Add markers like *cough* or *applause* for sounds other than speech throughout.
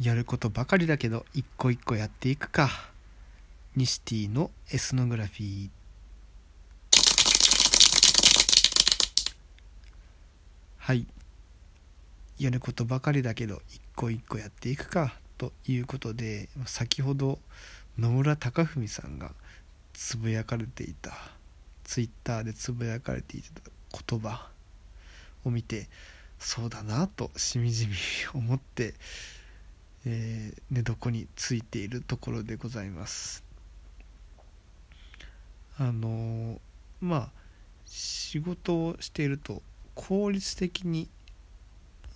やることばかりだけど一個一個やっていくか。ニシティのエスノグラフィー。はい。やることばかりだけど一個一個やっていくか。ということで先ほど野村貴文さんがつぶやかれていた。ツイッターでつぶやかれていた言葉を見てそうだなとしみじみ思ってえー、寝床についているところでございます。あの、まあ仕事をしていると効率的に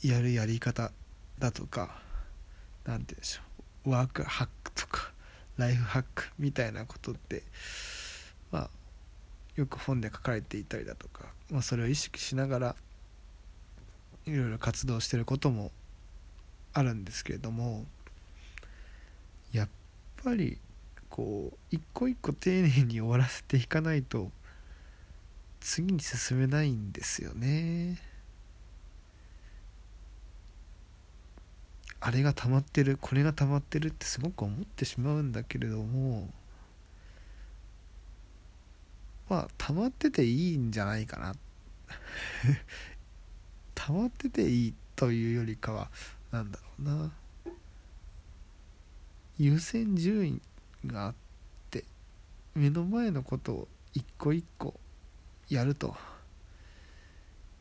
やるやり方だとか何て言うんでしょうワークハックとかライフハックみたいなことってまあよく本で書かれていたりだとか、まあ、それを意識しながらいろいろ活動してることもあるんですけれどもやっぱりこう一個一個丁寧に終わらせていかないと次に進めないんですよね。あれが溜まってるこれが溜まってるってすごく思ってしまうんだけれどもまあ溜まってていいんじゃないかな。*laughs* 溜まってていいというよりかはなんだろうな。優先順位があって目の前のことを一個一個やると。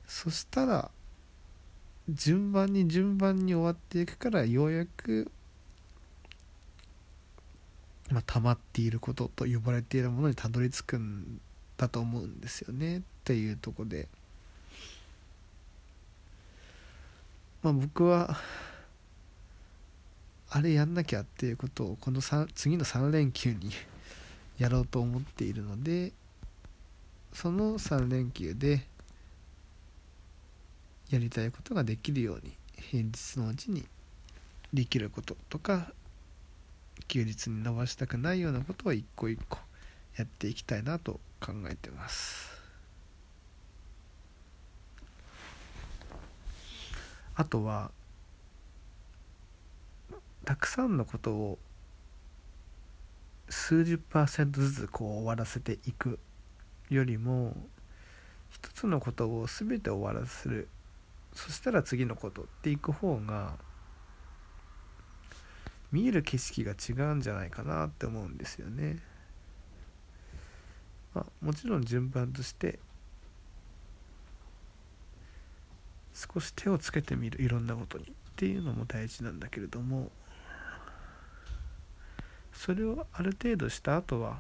そしたら順番に順番に終わっていくからようやくまあ、溜まっていることと呼ばれているものにたどり着くんだと思うんですよね。っていうとこで。まあ僕はあれやんなきゃっていうことをこの次の3連休に *laughs* やろうと思っているのでその3連休でやりたいことができるように平日のうちにできることとか休日に伸ばしたくないようなことを一個一個やっていきたいなと考えてます。あとはたくさんのことを数十パーセントずつこう終わらせていくよりも一つのことを全て終わらせるそしたら次のことっていく方が見える景色が違うんじゃないかなって思うんですよね。まあ、もちろん順番として少し手をつけてみるいろんなことにっていうのも大事なんだけれどもそれをある程度した後は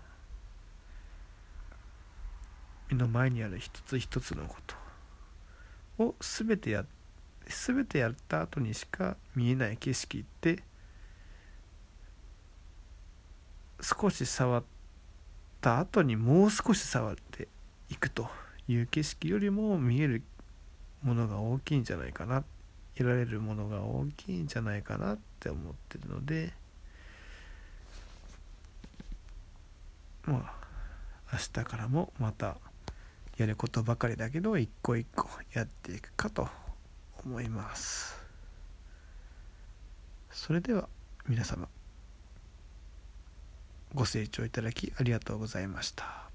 目の前にある一つ一つのことを全てや全てやった後にしか見えない景色って少し触った後にもう少し触っていくという景色よりも見えるものが大きいんじゃないかな得られるものが大きいんじゃないかなって思ってるのでまあ明日からもまたやることばかりだけど一個一個やっていくかと思います。それでは皆様ご清聴いただきありがとうございました。